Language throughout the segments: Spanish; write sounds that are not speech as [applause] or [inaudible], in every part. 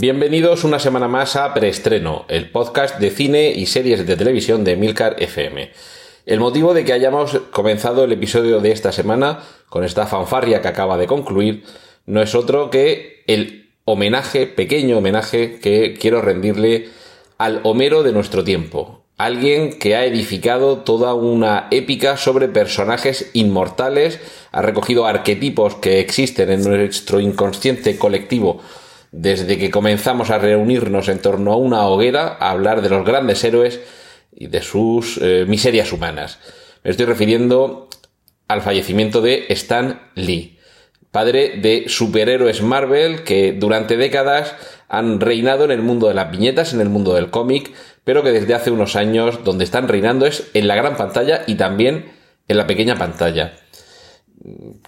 Bienvenidos una semana más a Preestreno, el podcast de cine y series de televisión de Milcar FM. El motivo de que hayamos comenzado el episodio de esta semana con esta fanfarria que acaba de concluir no es otro que el homenaje, pequeño homenaje que quiero rendirle al Homero de nuestro tiempo. Alguien que ha edificado toda una épica sobre personajes inmortales, ha recogido arquetipos que existen en nuestro inconsciente colectivo desde que comenzamos a reunirnos en torno a una hoguera a hablar de los grandes héroes y de sus eh, miserias humanas. Me estoy refiriendo al fallecimiento de Stan Lee, padre de superhéroes Marvel que durante décadas han reinado en el mundo de las viñetas, en el mundo del cómic, pero que desde hace unos años donde están reinando es en la gran pantalla y también en la pequeña pantalla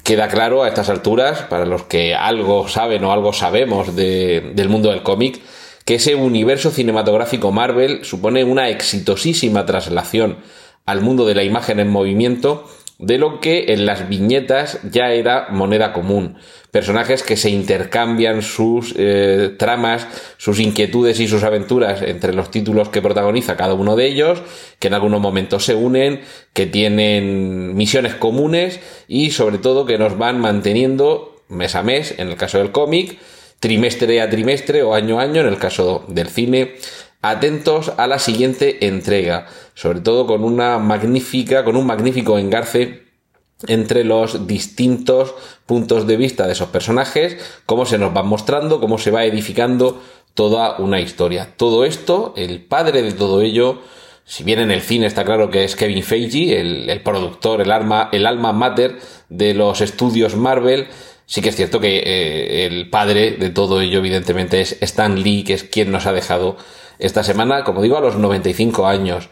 queda claro a estas alturas, para los que algo saben o algo sabemos del mundo del cómic, que ese universo cinematográfico Marvel supone una exitosísima traslación al mundo de la imagen en movimiento de lo que en las viñetas ya era moneda común. Personajes que se intercambian sus eh, tramas, sus inquietudes y sus aventuras entre los títulos que protagoniza cada uno de ellos, que en algunos momentos se unen, que tienen misiones comunes y sobre todo que nos van manteniendo mes a mes, en el caso del cómic, trimestre a trimestre o año a año, en el caso del cine, atentos a la siguiente entrega, sobre todo con una magnífica, con un magnífico engarce entre los distintos puntos de vista de esos personajes, cómo se nos van mostrando, cómo se va edificando toda una historia. Todo esto, el padre de todo ello, si bien en el cine está claro que es Kevin Feige, el, productor, el alma, el alma mater de los estudios Marvel, sí que es cierto que eh, el padre de todo ello, evidentemente, es Stan Lee, que es quien nos ha dejado esta semana, como digo, a los 95 años.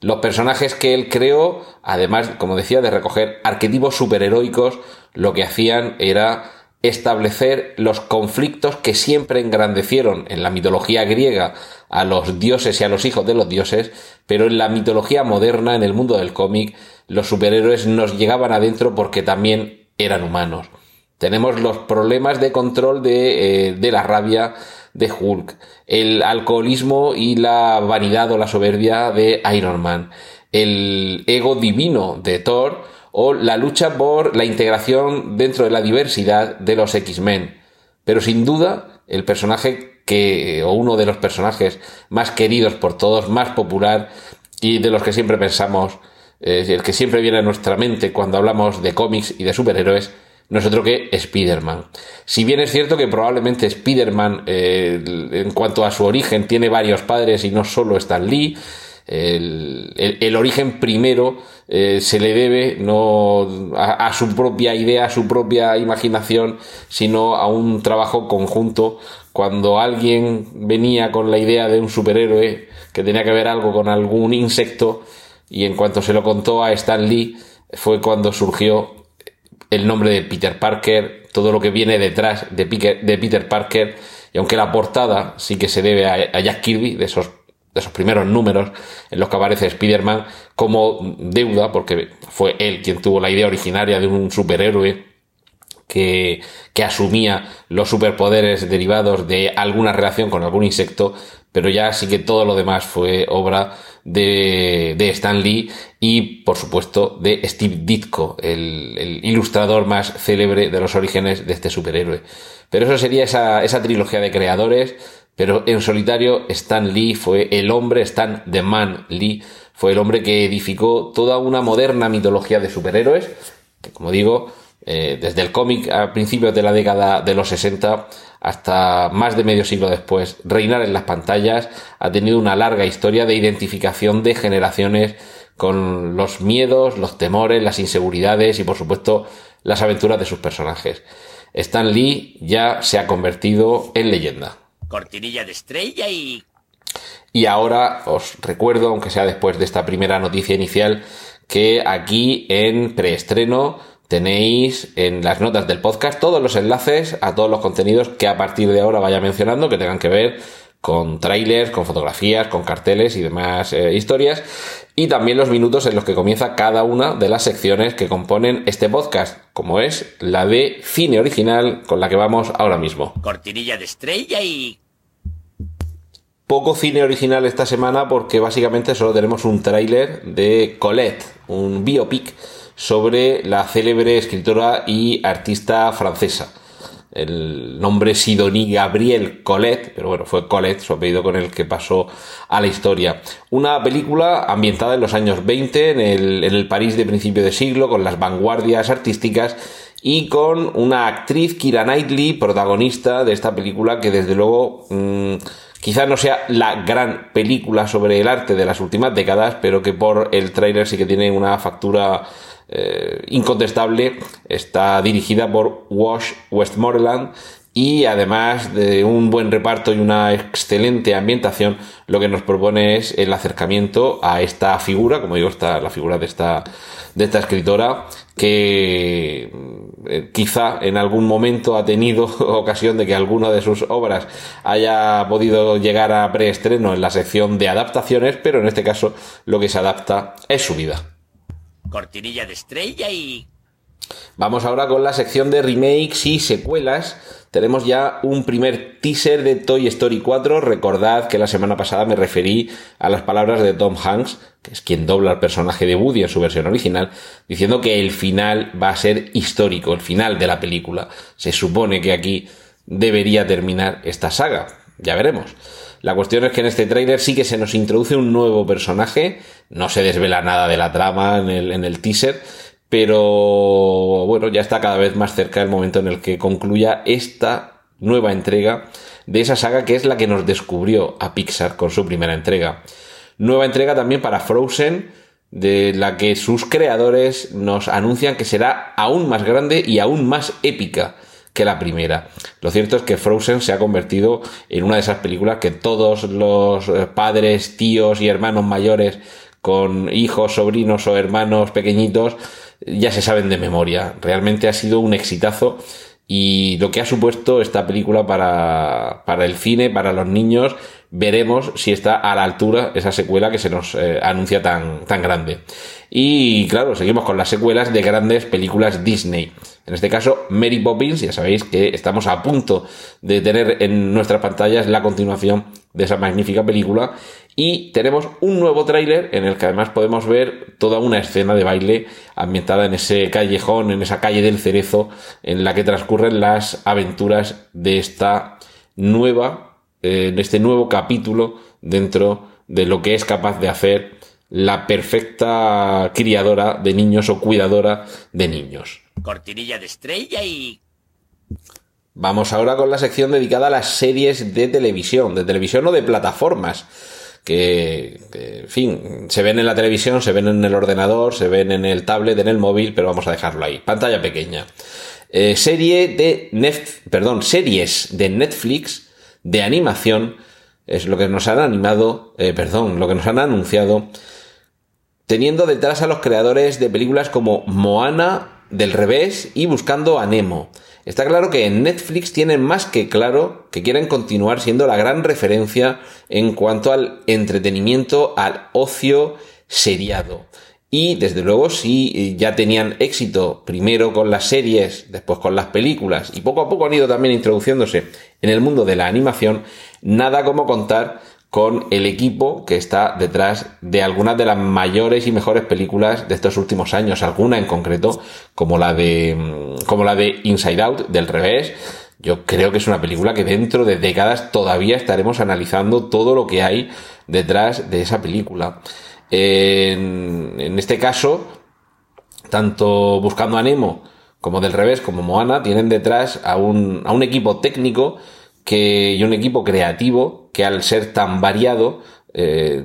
Los personajes que él creó, además, como decía, de recoger arquetipos superheroicos, lo que hacían era establecer los conflictos que siempre engrandecieron en la mitología griega a los dioses y a los hijos de los dioses, pero en la mitología moderna, en el mundo del cómic, los superhéroes nos llegaban adentro porque también eran humanos. Tenemos los problemas de control de, eh, de la rabia, de Hulk, el alcoholismo y la vanidad o la soberbia de Iron Man, el ego divino de Thor o la lucha por la integración dentro de la diversidad de los X-Men. Pero sin duda, el personaje que, o uno de los personajes más queridos por todos, más popular y de los que siempre pensamos, eh, el que siempre viene a nuestra mente cuando hablamos de cómics y de superhéroes, no es otro que Spider-Man. Si bien es cierto que probablemente Spider-Man, eh, en cuanto a su origen, tiene varios padres y no solo Stan Lee, el, origen primero eh, se le debe no a, su propia idea, a su propia imaginación, sino a un trabajo conjunto. Cuando alguien venía con la idea de un superhéroe que tenía que ver algo con algún insecto, y en cuanto se lo contó a Stan Lee, fue cuando surgió el nombre de Peter Parker, todo lo que viene detrás de, de Peter Parker, y aunque la portada sí que se debe a, Jack Kirby, de esos, de esos primeros números en los que aparece Spider-Man, como deuda, porque fue él quien tuvo la idea originaria de un superhéroe que, que, asumía los superpoderes derivados de alguna relación con algún insecto, pero ya sí que todo lo demás fue obra de, de Stan Lee y, por supuesto, de Steve Ditko, el, el, ilustrador más célebre de los orígenes de este superhéroe. Pero eso sería esa, esa trilogía de creadores pero en solitario Stan Lee fue el hombre, Stan The Man Lee, fue el hombre que edificó toda una moderna mitología de superhéroes, que como digo, eh, desde el cómic a principios de la década de los 60 hasta más de medio siglo después, reinar en las pantallas ha tenido una larga historia de identificación de generaciones con los miedos, los temores, las inseguridades y por supuesto las aventuras de sus personajes. Stan Lee ya se ha convertido en leyenda. Cortinilla de estrella y... Y ahora os recuerdo, aunque sea después de esta primera noticia inicial, que aquí en preestreno tenéis en las notas del podcast todos los enlaces a todos los contenidos que a partir de ahora vaya mencionando que tengan que ver con trailers, con fotografías, con carteles y demás eh, historias, y también los minutos en los que comienza cada una de las secciones que componen este podcast, como es la de cine original con la que vamos ahora mismo. Cortinilla de estrella y... Poco cine original esta semana porque básicamente solo tenemos un tráiler de Colette, un biopic sobre la célebre escritora y artista francesa. El nombre Sidonie Gabriel Colette, pero bueno, fue Colette, su apellido con el que pasó a la historia. Una película ambientada en los años 20, en el, en el París de principio de siglo, con las vanguardias artísticas y con una actriz, Kira Knightley, protagonista de esta película que desde luego mmm, quizás no sea la gran película sobre el arte de las últimas décadas, pero que por el tráiler sí que tiene una factura eh, incontestable, está dirigida por Wash Westmoreland y además de un buen reparto y una excelente ambientación, lo que nos propone es el acercamiento a esta figura, como digo, está la figura de esta, de esta escritora, que eh, quizá en algún momento ha tenido [laughs] ocasión de que alguna de sus obras haya podido llegar a preestreno en la sección de adaptaciones, pero en este caso lo que se adapta es su vida cortinilla de estrella y... Vamos ahora con la sección de remakes y secuelas. Tenemos ya un primer teaser de Toy Story 4. Recordad que la semana pasada me referí a las palabras de Tom Hanks, que es quien dobla al personaje de Woody en su versión original, diciendo que el final va a ser histórico, el final de la película. Se supone que aquí debería terminar esta saga. Ya veremos. La cuestión es que en este tráiler sí que se nos introduce un nuevo personaje, no se desvela nada de la trama en el, en el teaser, pero bueno, ya está cada vez más cerca el momento en el que concluya esta nueva entrega de esa saga que es la que nos descubrió a Pixar con su primera entrega. Nueva entrega también para Frozen, de la que sus creadores nos anuncian que será aún más grande y aún más épica que la primera. Lo cierto es que Frozen se ha convertido en una de esas películas que todos los eh, padres, tíos y hermanos mayores con hijos, sobrinos o hermanos pequeñitos ya se saben de memoria. Realmente ha sido un exitazo y lo que ha supuesto esta película para, para el cine, para los niños, veremos si está a la altura esa secuela que se nos eh, anuncia tan, tan grande. Y claro, seguimos con las secuelas de grandes películas Disney. En este caso, Mary Poppins, ya sabéis que estamos a punto de tener en nuestras pantallas la continuación de esa magnífica película. Y tenemos un nuevo tráiler en el que además podemos ver toda una escena de baile ambientada en ese callejón, en esa calle del cerezo, en la que transcurren las aventuras de esta nueva, eh, este nuevo capítulo dentro de lo que es capaz de hacer la perfecta criadora de niños o cuidadora de niños cortinilla de estrella y... Vamos ahora con la sección dedicada a las series de televisión, de televisión o de plataformas. Que, en fin, se ven en la televisión, se ven en el ordenador, se ven en el tablet, en el móvil, pero vamos a dejarlo ahí. Pantalla pequeña. Eh, serie de perdón, series de Netflix de animación es lo que nos han animado, eh, perdón, lo que nos han anunciado, teniendo detrás a los creadores de películas como Moana del revés y buscando a Nemo. Está claro que en Netflix tienen más que claro que quieren continuar siendo la gran referencia en cuanto al entretenimiento, al ocio seriado. Y desde luego si ya tenían éxito primero con las series, después con las películas y poco a poco han ido también introduciéndose en el mundo de la animación, nada como contar con el equipo que está detrás de algunas de las mayores y mejores películas de estos últimos años, alguna en concreto, como la de, mm, como la de Inside Out, del revés, yo creo que es una película que dentro de décadas todavía estaremos analizando todo lo que hay detrás de esa película. En, este caso, tanto Buscando a Nemo como del revés, como Moana, tienen detrás a un, a un equipo técnico y un equipo creativo que al ser tan variado, eh,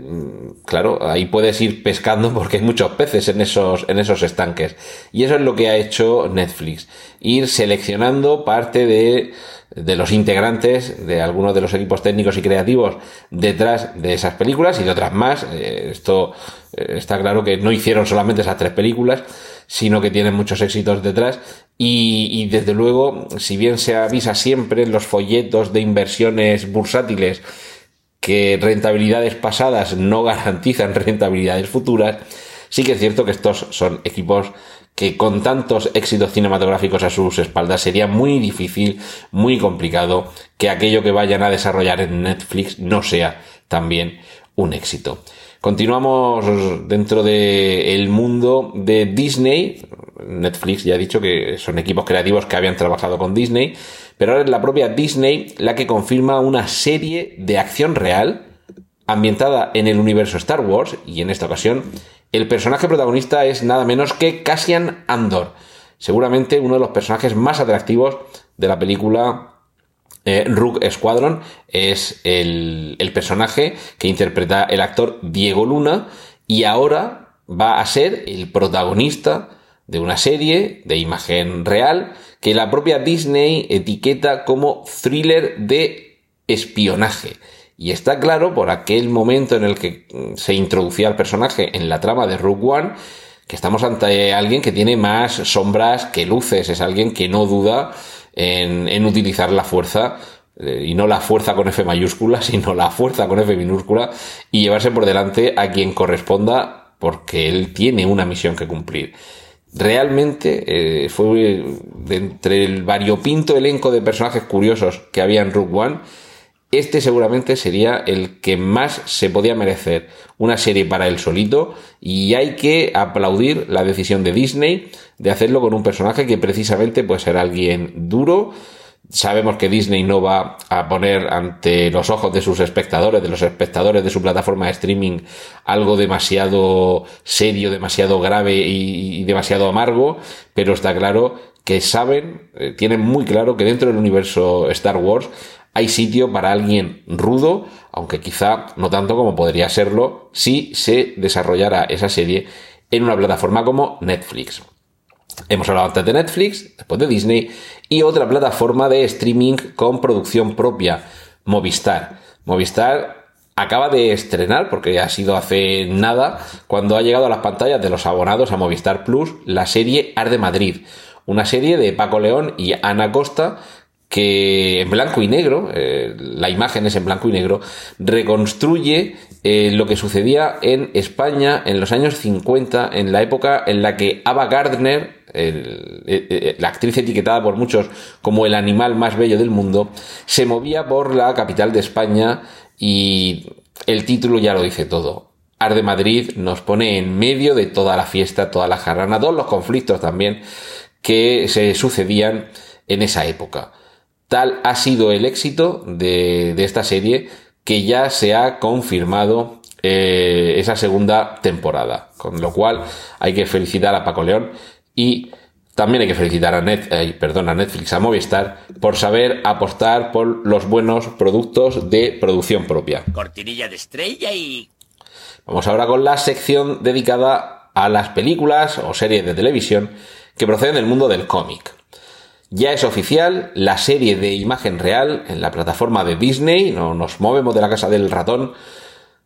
claro, ahí puedes ir pescando porque hay muchos peces en esos, en esos estanques. Y eso es lo que ha hecho Netflix. Ir seleccionando parte de, de los integrantes de algunos de los equipos técnicos y creativos detrás de esas películas y de otras más. Eh, esto eh, está claro que no hicieron solamente esas tres películas, sino que tienen muchos éxitos detrás. Y, y desde luego, si bien se avisa siempre en los folletos de inversiones bursátiles, que rentabilidades pasadas no garantizan [laughs] rentabilidades futuras, sí que es cierto que estos son equipos que con tantos éxitos cinematográficos a sus espaldas sería muy difícil, muy complicado que aquello que vayan a desarrollar en Netflix no sea también un éxito. Continuamos dentro del mundo de Disney. Netflix ya ha dicho que son equipos creativos que habían trabajado con Disney, pero ahora es la propia Disney la que confirma una serie de acción real ambientada en el universo Star Wars y en esta ocasión el personaje protagonista es nada menos que Cassian Andor, seguramente uno de los personajes más atractivos de la película eh, Squadron es el, el personaje que interpreta el actor Diego Luna y ahora va a ser el protagonista de una serie de imagen real que la propia Disney etiqueta como thriller de espionaje. Y está claro por aquel momento en el que se introducía el personaje en la trama de Rook One que estamos ante alguien que tiene más sombras que luces, es alguien que no duda en, utilizar la fuerza eh, y no la fuerza con F mayúscula, [laughs] sino la fuerza con F minúscula y llevarse por delante a quien corresponda porque él tiene una misión que cumplir. Realmente eh, fue de entre el variopinto elenco de personajes curiosos que había en Rook One, este seguramente sería el que más se podía merecer una serie para él solito y hay que aplaudir la decisión de Disney de hacerlo con un personaje que precisamente puede ser alguien duro. Sabemos que Disney no va a poner ante los ojos de sus espectadores, de los espectadores de su plataforma de streaming, algo demasiado serio, demasiado grave y, demasiado amargo, pero está claro que saben, eh, tienen muy claro que dentro del universo Star Wars hay sitio para alguien rudo, aunque quizá no tanto como podría serlo si se desarrollara esa serie en una plataforma como Netflix. Hemos hablado antes de Netflix, después de Disney y otra plataforma de streaming con producción propia, Movistar. Movistar acaba de estrenar, porque ha sido hace nada, cuando ha llegado a las pantallas de los abonados a Movistar Plus, la serie Arde Madrid. Una serie de Paco León y Ana Costa que en blanco y negro, eh, la imagen es en blanco y negro, reconstruye eh, lo que sucedía en España en los años 50, en la época en la que Ava Gardner, eh, la actriz etiquetada por muchos como el animal más bello del mundo, se movía por la capital de España y el título ya lo dice todo. Arde Madrid nos pone en medio de toda la fiesta, toda la jarrana, todos los conflictos también que se sucedían en esa época. Tal ha sido el éxito de, esta serie que ya se ha confirmado eh, esa segunda temporada. Con lo cual hay que felicitar a Paco León y también hay que felicitar a, Net, eh, perdón, a Netflix, a Movistar, por saber apostar por los buenos productos de producción propia. Cortinilla de estrella y... Vamos ahora con la sección dedicada a las películas o series de televisión que proceden del mundo del cómic. Ya es oficial la serie de imagen real en la plataforma de Disney, no nos movemos de la casa del ratón,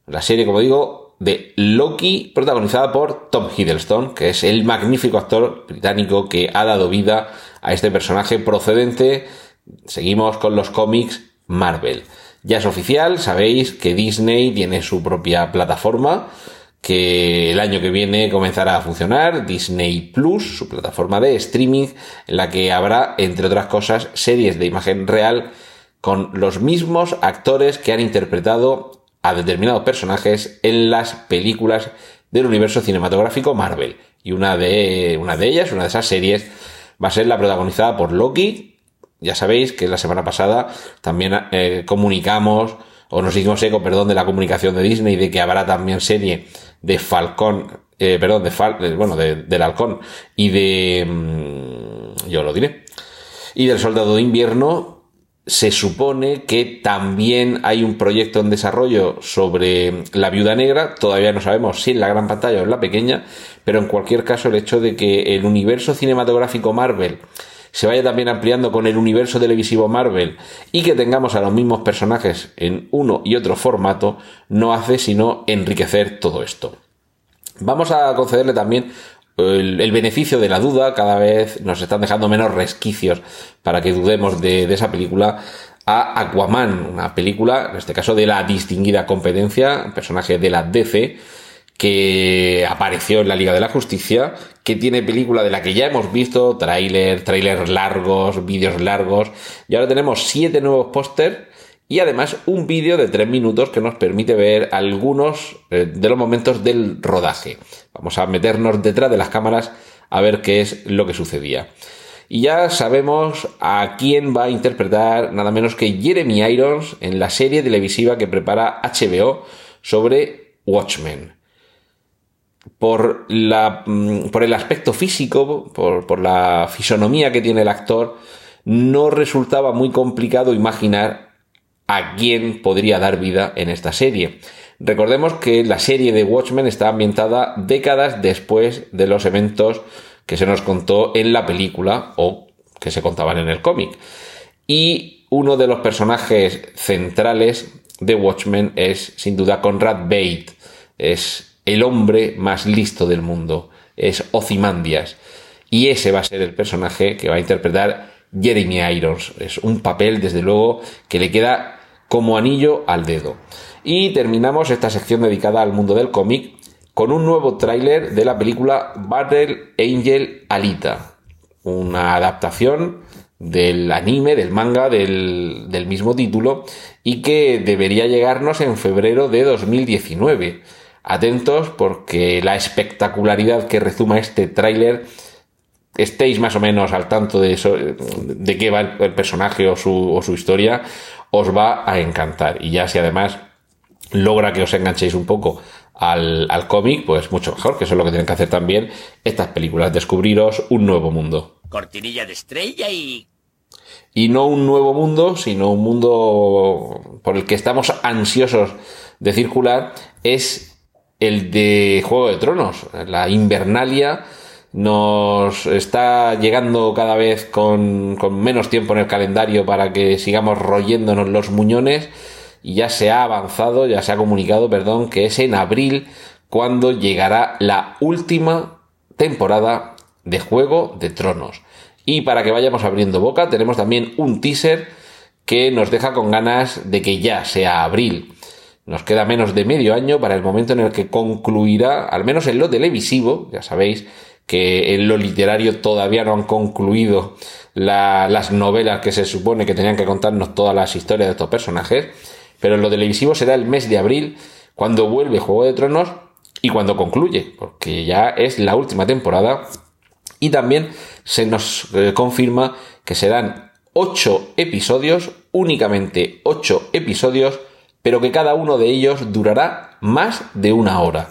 la serie, como digo, de Loki, protagonizada por Tom Hiddleston, que es el magnífico actor británico que ha dado vida a este personaje procedente, seguimos con los cómics Marvel. Ya es oficial, sabéis que Disney tiene su propia plataforma, que el año que viene comenzará a funcionar Disney Plus, su plataforma de streaming, en la que habrá, entre otras cosas, series de imagen real con los mismos actores que han interpretado a determinados personajes en las películas del universo cinematográfico Marvel. Y una de, una de ellas, una de esas series, va a ser la protagonizada por Loki, ya sabéis que la semana pasada también eh, comunicamos, o nos hicimos eco, perdón, de la comunicación de Disney de que habrá también serie de Falcón, eh, perdón, de Fal, bueno, del Halcón y de, mm, yo lo diré, y del Soldado de Invierno. Se supone que también hay un proyecto en desarrollo sobre la viuda negra, todavía no sabemos si en la gran pantalla o en la pequeña, pero en cualquier caso el hecho de que el universo cinematográfico Marvel se vaya también ampliando con el universo televisivo Marvel y que tengamos a los mismos personajes en uno y otro formato, no hace sino enriquecer todo esto. Vamos a concederle también el, beneficio de la duda, cada vez nos están dejando menos resquicios para que dudemos de, de esa película a Aquaman, una película, en este caso de la distinguida competencia, personaje de la DC, que apareció en la Liga de la Justicia, que tiene película de la que ya hemos visto, tráiler, trailers largos, vídeos largos, y ahora tenemos siete nuevos pósters y además un vídeo de tres minutos que nos permite ver algunos eh, de los momentos del rodaje. Vamos a meternos detrás de las cámaras a ver qué es lo que sucedía. Y ya sabemos a quién va a interpretar nada menos que Jeremy Irons en la serie televisiva que prepara HBO sobre Watchmen por, la, mm, por el aspecto físico, por, por la fisonomía que tiene el actor, no resultaba muy complicado imaginar a quién podría dar vida en esta serie. Recordemos que la serie de Watchmen está ambientada décadas después de los eventos que se nos contó en la película o que se contaban en el cómic. Y uno de los personajes centrales de Watchmen es sin duda Conrad Bate. Es el hombre más listo del mundo. Es Ozymandias. Y ese va a ser el personaje que va a interpretar Jeremy Irons. Es un papel, desde luego, que le queda como anillo al dedo. Y terminamos esta sección dedicada al mundo del cómic con un nuevo tráiler de la película Battle Angel Alita. Una adaptación del anime, del manga, del, del mismo título, y que debería llegarnos en febrero de 2019 atentos porque la espectacularidad que rezuma este tráiler estéis más o menos al tanto de, eso, de qué va el personaje o su, o su historia, os va a encantar. Y ya si además logra que os enganchéis un poco al, al cómic, pues mucho mejor, que eso es lo que tienen que hacer también estas películas, descubriros un nuevo mundo. Cortinilla de estrella y... Y no un nuevo mundo, sino un mundo por el que estamos ansiosos de circular, es el de Juego de Tronos. La Invernalia nos está llegando cada vez con, menos tiempo en el calendario para que sigamos royéndonos los muñones y ya se ha avanzado, ya se ha comunicado, perdón, que es en abril cuando llegará la última temporada de Juego de Tronos. Y para que vayamos abriendo boca, tenemos también un teaser que nos deja con ganas de que ya sea abril. Nos queda menos de medio año para el momento en el que concluirá, al menos en lo televisivo, ya sabéis que en lo literario todavía no han concluido las novelas que se supone que tenían que contarnos todas las historias de estos personajes, pero en lo televisivo será el mes de abril cuando vuelve Juego de Tronos y cuando concluye, porque ya es la última temporada. Y también se nos eh, confirma que serán ocho episodios, únicamente ocho episodios pero que cada uno de ellos durará más de una hora.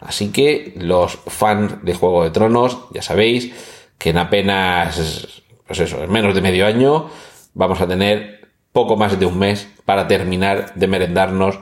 Así que los fans de Juego de Tronos, ya sabéis que en apenas, pues eso, en menos de medio año, vamos a tener poco más de un mes para terminar de merendarnos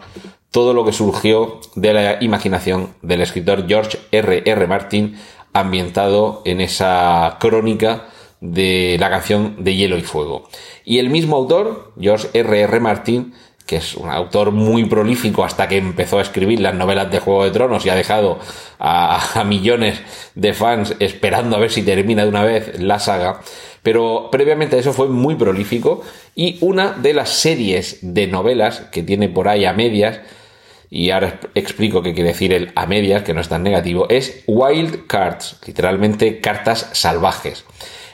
todo lo que surgió de la imaginación del escritor George R. R. Martin, ambientado en esa crónica de la canción de Hielo y Fuego. Y el mismo autor, George R. R. Martin, que es un autor muy prolífico hasta que empezó a escribir las novelas de Juego de Tronos y ha dejado a, millones de fans esperando a ver si termina de una vez la saga. Pero previamente a eso fue muy prolífico y una de las series de novelas que tiene por ahí a medias, y ahora explico qué quiere decir el a medias, que no es tan negativo, es Wild Cards, literalmente cartas salvajes.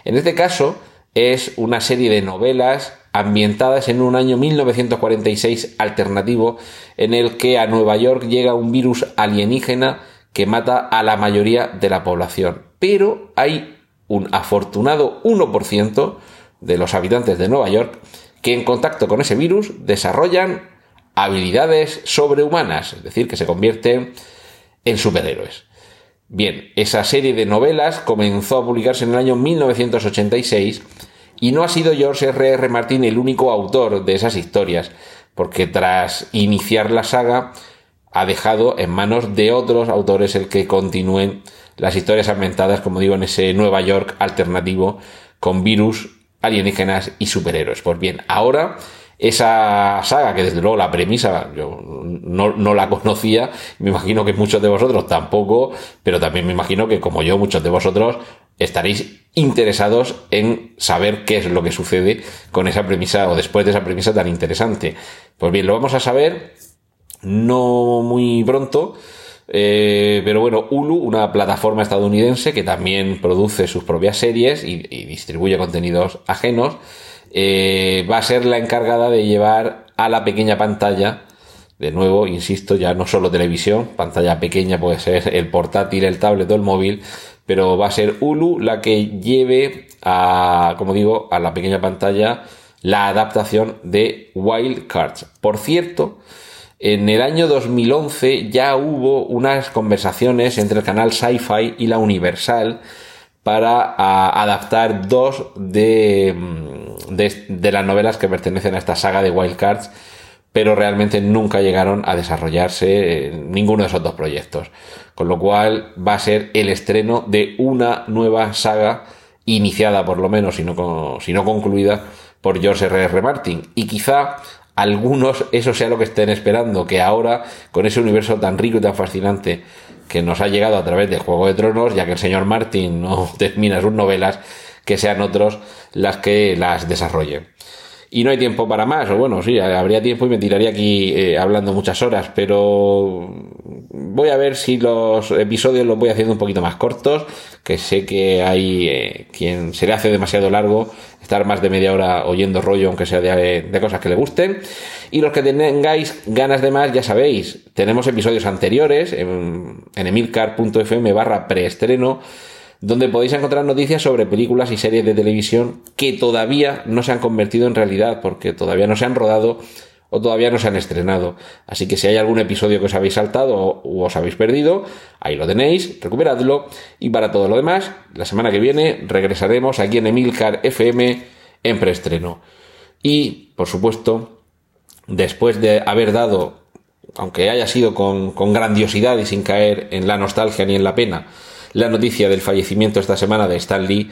En este caso es una serie de novelas ambientadas en un año 1946 alternativo en el que a Nueva York llega un virus alienígena que mata a la mayoría de la población. Pero hay un afortunado 1% de los habitantes de Nueva York que en contacto con ese virus desarrollan habilidades sobrehumanas, es decir, que se convierten en superhéroes. Bien, esa serie de novelas comenzó a publicarse en el año 1986 y no ha sido George R.R. R. Martin el único autor de esas historias, porque tras iniciar la saga ha dejado en manos de otros autores el que continúen las historias ambientadas, como digo, en ese Nueva York alternativo con virus, alienígenas y superhéroes. Pues bien, ahora esa saga, que desde luego la premisa yo no, no, la conocía, me imagino que muchos de vosotros tampoco, pero también me imagino que como yo, muchos de vosotros estaréis interesados en saber qué es lo que sucede con esa premisa o después de esa premisa tan interesante. Pues bien, lo vamos a saber no muy pronto. Eh, pero bueno, Hulu, una plataforma estadounidense que también produce sus propias series y, distribuye contenidos ajenos, eh, va a ser la encargada de llevar a la pequeña pantalla, de nuevo, insisto, ya no solo televisión, pantalla pequeña puede ser el portátil, el tablet o el móvil, pero va a ser Hulu la que lleve a, como digo, a la pequeña pantalla la adaptación de Wild Cards. Por cierto, en el año 2011 ya hubo unas conversaciones entre el canal Sci-Fi y la Universal para adaptar dos de, mm, de, de, las novelas que pertenecen a esta saga de Wildcards, pero realmente nunca llegaron a desarrollarse ninguno de esos dos proyectos. Con lo cual va a ser el estreno de una nueva saga iniciada por lo menos, si no, si no concluida, por George R.R. R. Martin. Y quizá algunos eso sea lo que estén esperando, que ahora, con ese universo tan rico y tan fascinante que nos ha llegado a través de Juego de Tronos, ya que el señor Martin no [laughs] termina sus novelas, que sean otros las que las desarrollen. Y no hay tiempo para más, o bueno, sí, habría tiempo y me tiraría aquí eh, hablando muchas horas, pero voy a ver si los episodios los voy haciendo un poquito más cortos, que sé que hay eh, quien se le hace demasiado largo estar más de media hora oyendo rollo, aunque sea de, cosas que le gusten. Y los que tengáis ganas de más, ya sabéis, tenemos episodios anteriores en emilcar.fm barra preestreno donde podéis encontrar noticias sobre películas y series de televisión que todavía no se han convertido en realidad, porque todavía no se han rodado o todavía no se han estrenado. Así que si hay algún episodio que os habéis saltado o os habéis perdido, ahí lo tenéis, recuperadlo. Y para todo lo demás, la semana que viene regresaremos aquí en Emilcar FM en preestreno. Y, por supuesto, después de haber dado, aunque haya sido con, con grandiosidad y sin caer en la nostalgia ni en la pena, la noticia del fallecimiento esta semana de Stan Lee,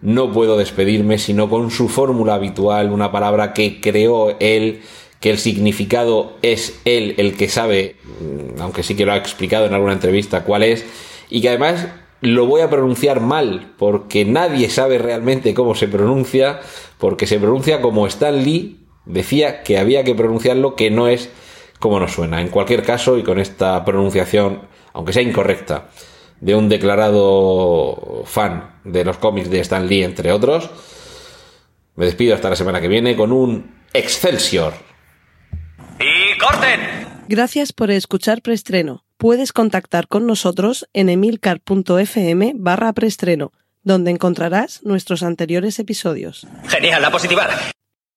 no puedo despedirme sino con su fórmula habitual, una palabra que creó él, que el significado es él el que sabe, mm, aunque sí que lo ha explicado en alguna entrevista cuál es, y que además lo voy a pronunciar mal, porque nadie sabe realmente cómo se pronuncia, porque se pronuncia como Stan Lee decía que había que pronunciarlo, que no es como nos suena. En cualquier caso, y con esta pronunciación, aunque sea incorrecta, de un declarado fan de los cómics de Stan Lee, entre otros. Me despido hasta la semana que viene con un Excelsior. ¡Y corten! Gracias por escuchar Preestreno. Puedes contactar con nosotros en emilcar.fm barra preestreno, donde encontrarás nuestros anteriores episodios. Genial, la positiva.